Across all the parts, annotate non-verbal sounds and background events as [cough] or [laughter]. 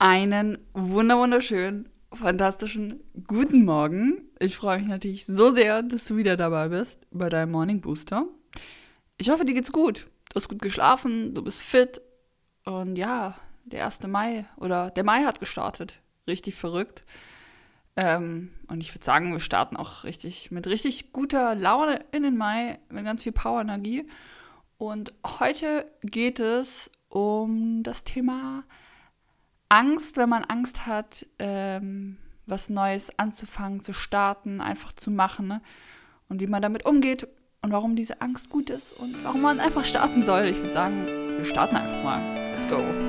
Einen wunderschönen, fantastischen guten Morgen. Ich freue mich natürlich so sehr, dass du wieder dabei bist bei deinem Morning Booster. Ich hoffe, dir geht's gut. Du hast gut geschlafen, du bist fit. Und ja, der 1. Mai oder der Mai hat gestartet. Richtig verrückt. Ähm, und ich würde sagen, wir starten auch richtig mit richtig guter Laune in den Mai, mit ganz viel Power-Energie. Und heute geht es um das Thema Angst, wenn man Angst hat, ähm, was Neues anzufangen, zu starten, einfach zu machen. Ne? Und wie man damit umgeht und warum diese Angst gut ist und warum man einfach starten soll. Ich würde sagen, wir starten einfach mal. Let's go.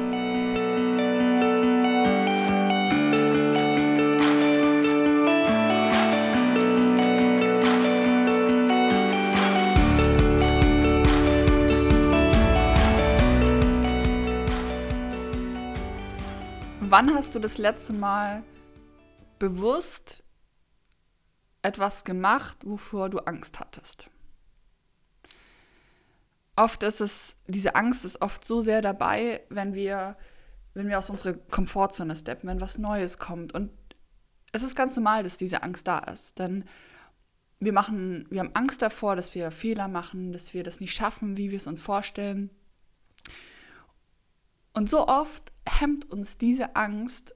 Wann hast du das letzte Mal bewusst etwas gemacht, wovor du Angst hattest? Oft ist es, diese Angst ist oft so sehr dabei, wenn wir, wenn wir aus unserer Komfortzone steppen, wenn was Neues kommt. Und es ist ganz normal, dass diese Angst da ist. Denn wir machen, wir haben Angst davor, dass wir Fehler machen, dass wir das nicht schaffen, wie wir es uns vorstellen. Und so oft hemmt uns diese Angst,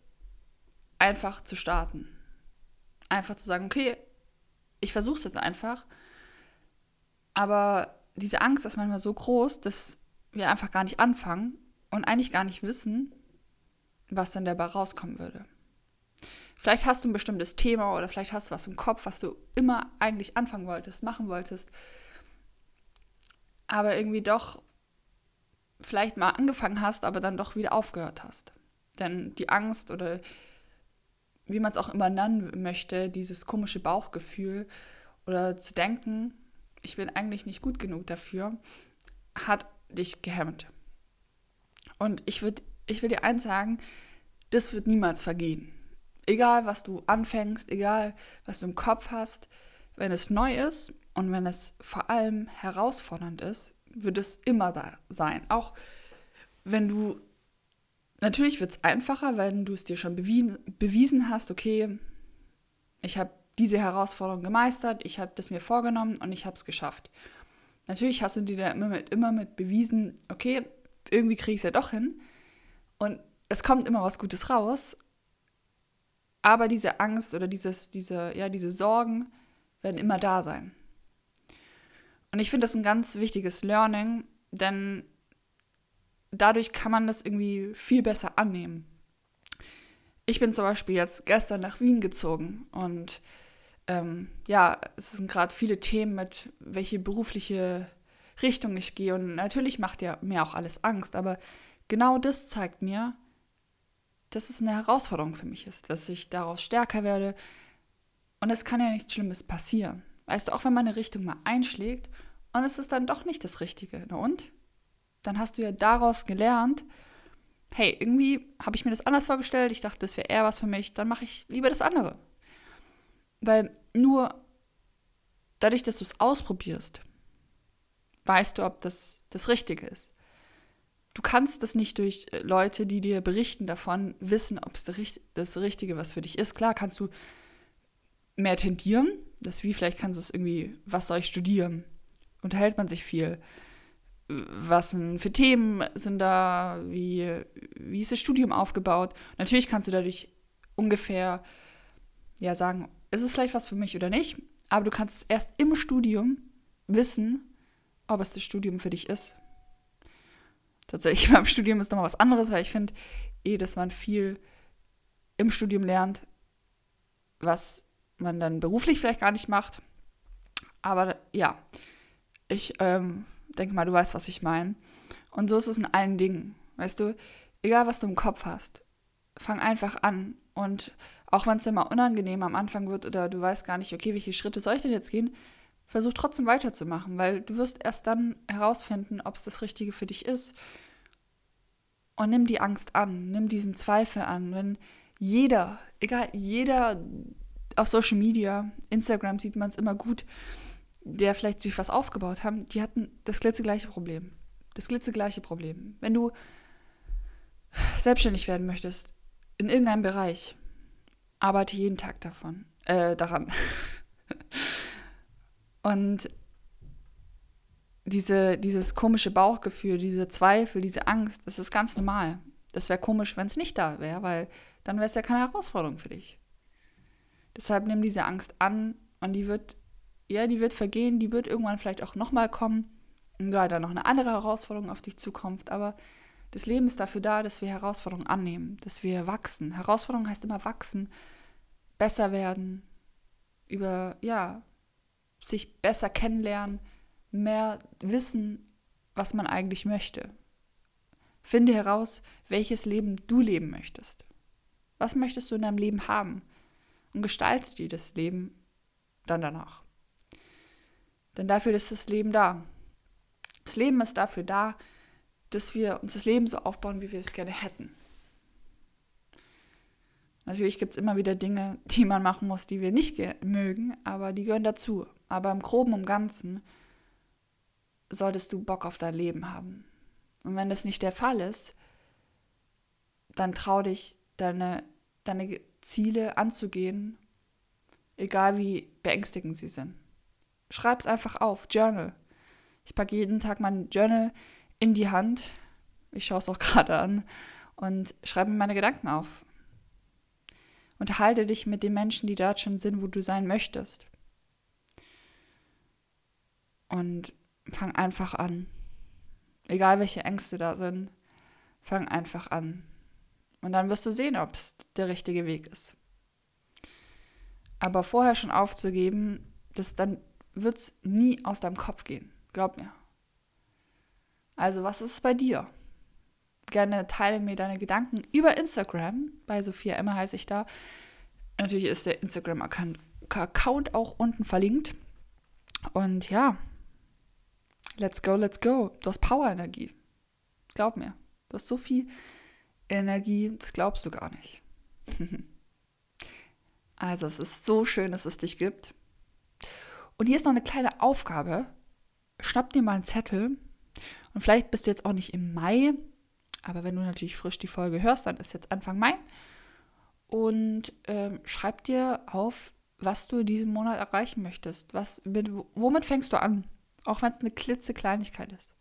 einfach zu starten. Einfach zu sagen, okay, ich versuche es jetzt einfach. Aber diese Angst ist manchmal so groß, dass wir einfach gar nicht anfangen und eigentlich gar nicht wissen, was dann dabei rauskommen würde. Vielleicht hast du ein bestimmtes Thema oder vielleicht hast du was im Kopf, was du immer eigentlich anfangen wolltest, machen wolltest, aber irgendwie doch vielleicht mal angefangen hast, aber dann doch wieder aufgehört hast. Denn die Angst oder wie man es auch immer nennen möchte, dieses komische Bauchgefühl oder zu denken, ich bin eigentlich nicht gut genug dafür, hat dich gehemmt. Und ich würde ich will dir eins sagen, das wird niemals vergehen. Egal, was du anfängst, egal, was du im Kopf hast, wenn es neu ist und wenn es vor allem herausfordernd ist, wird es immer da sein. Auch wenn du, natürlich wird es einfacher, wenn du es dir schon bewiesen, bewiesen hast, okay, ich habe diese Herausforderung gemeistert, ich habe das mir vorgenommen und ich habe es geschafft. Natürlich hast du dir da immer mit, immer mit bewiesen, okay, irgendwie kriege ich es ja doch hin und es kommt immer was Gutes raus, aber diese Angst oder dieses, diese, ja, diese Sorgen werden immer da sein. Und ich finde das ein ganz wichtiges Learning, denn dadurch kann man das irgendwie viel besser annehmen. Ich bin zum Beispiel jetzt gestern nach Wien gezogen und ähm, ja, es sind gerade viele Themen mit, welche berufliche Richtung ich gehe. Und natürlich macht ja mir auch alles Angst, aber genau das zeigt mir, dass es eine Herausforderung für mich ist, dass ich daraus stärker werde. Und es kann ja nichts Schlimmes passieren. Weißt du, auch wenn meine Richtung mal einschlägt und es ist dann doch nicht das Richtige. Na und? Dann hast du ja daraus gelernt, hey, irgendwie habe ich mir das anders vorgestellt, ich dachte, das wäre eher was für mich, dann mache ich lieber das andere. Weil nur dadurch, dass du es ausprobierst, weißt du, ob das das Richtige ist. Du kannst das nicht durch äh, Leute, die dir berichten davon, wissen, ob es das Richtige was für dich ist. Klar kannst du mehr tendieren, das wie vielleicht kannst du es irgendwie, was soll ich studieren? Unterhält man sich viel? Was sind für Themen sind da? Wie, wie ist das Studium aufgebaut? Natürlich kannst du dadurch ungefähr ja sagen, ist es vielleicht was für mich oder nicht, aber du kannst erst im Studium wissen, ob es das Studium für dich ist. Tatsächlich [laughs] beim Studium ist nochmal was anderes, weil ich finde eh, dass man viel im Studium lernt, was man dann beruflich vielleicht gar nicht macht. Aber ja, ich ähm, denke mal, du weißt, was ich meine. Und so ist es in allen Dingen. Weißt du, egal was du im Kopf hast, fang einfach an. Und auch wenn es immer unangenehm am Anfang wird oder du weißt gar nicht, okay, welche Schritte soll ich denn jetzt gehen, versuch trotzdem weiterzumachen, weil du wirst erst dann herausfinden, ob es das Richtige für dich ist. Und nimm die Angst an, nimm diesen Zweifel an. Wenn jeder, egal, jeder auf Social Media, Instagram sieht man es immer gut, der vielleicht sich was aufgebaut haben, die hatten das glitzegleiche Problem. Das glitzegleiche Problem. Wenn du selbstständig werden möchtest, in irgendeinem Bereich. Arbeite jeden Tag davon, äh, daran. [laughs] Und diese, dieses komische Bauchgefühl, diese Zweifel, diese Angst, das ist ganz normal. Das wäre komisch, wenn es nicht da wäre, weil dann wäre es ja keine Herausforderung für dich. Deshalb nimm diese Angst an und die wird, ja, die wird vergehen, die wird irgendwann vielleicht auch nochmal kommen, weil da noch eine andere Herausforderung auf dich zukommt. Aber das Leben ist dafür da, dass wir Herausforderungen annehmen, dass wir wachsen. Herausforderung heißt immer wachsen, besser werden, über, ja, sich besser kennenlernen, mehr wissen, was man eigentlich möchte. Finde heraus, welches Leben du leben möchtest. Was möchtest du in deinem Leben haben? Und gestalte dir das Leben dann danach. Denn dafür ist das Leben da. Das Leben ist dafür da, dass wir uns das Leben so aufbauen, wie wir es gerne hätten. Natürlich gibt es immer wieder Dinge, die man machen muss, die wir nicht mögen, aber die gehören dazu. Aber im Groben und Ganzen solltest du Bock auf dein Leben haben. Und wenn das nicht der Fall ist, dann trau dich, deine, deine Ziele anzugehen, egal wie beängstigend sie sind. Schreib es einfach auf, Journal. Ich packe jeden Tag mein Journal in die Hand. Ich schaue es auch [laughs] gerade an und schreibe mir meine Gedanken auf. Unterhalte dich mit den Menschen, die dort schon sind, wo du sein möchtest. Und fang einfach an. Egal welche Ängste da sind, fang einfach an. Und dann wirst du sehen, ob es der richtige Weg ist. Aber vorher schon aufzugeben, das dann wird es nie aus deinem Kopf gehen. Glaub mir. Also, was ist bei dir? Gerne teile mir deine Gedanken über Instagram. Bei Sophia Emma heiße ich da. Natürlich ist der Instagram-Account auch unten verlinkt. Und ja, let's go, let's go. Du hast Power-Energie. Glaub mir. Du hast so viel Energie, das glaubst du gar nicht. [laughs] also, es ist so schön, dass es dich gibt. Und hier ist noch eine kleine Aufgabe. Schnapp dir mal einen Zettel und vielleicht bist du jetzt auch nicht im Mai, aber wenn du natürlich frisch die Folge hörst, dann ist jetzt Anfang Mai. Und ähm, schreib dir auf, was du diesen Monat erreichen möchtest. Was, mit, womit fängst du an? Auch wenn es eine klitzekleinigkeit ist.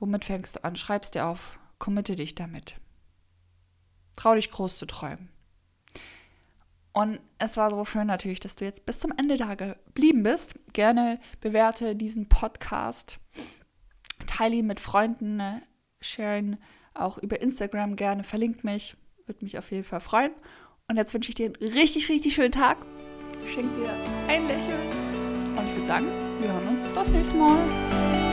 Womit fängst du an? Schreib's dir auf. Committe dich damit. Trau dich groß zu träumen. Und es war so schön natürlich, dass du jetzt bis zum Ende da geblieben bist. Gerne bewerte diesen Podcast teile ihn mit Freunden, ne? sharen auch über Instagram gerne, verlinkt mich, würde mich auf jeden Fall freuen. Und jetzt wünsche ich dir einen richtig, richtig schönen Tag. Ich schenke dir ein Lächeln. Und ich würde sagen, wir hören uns das nächste Mal.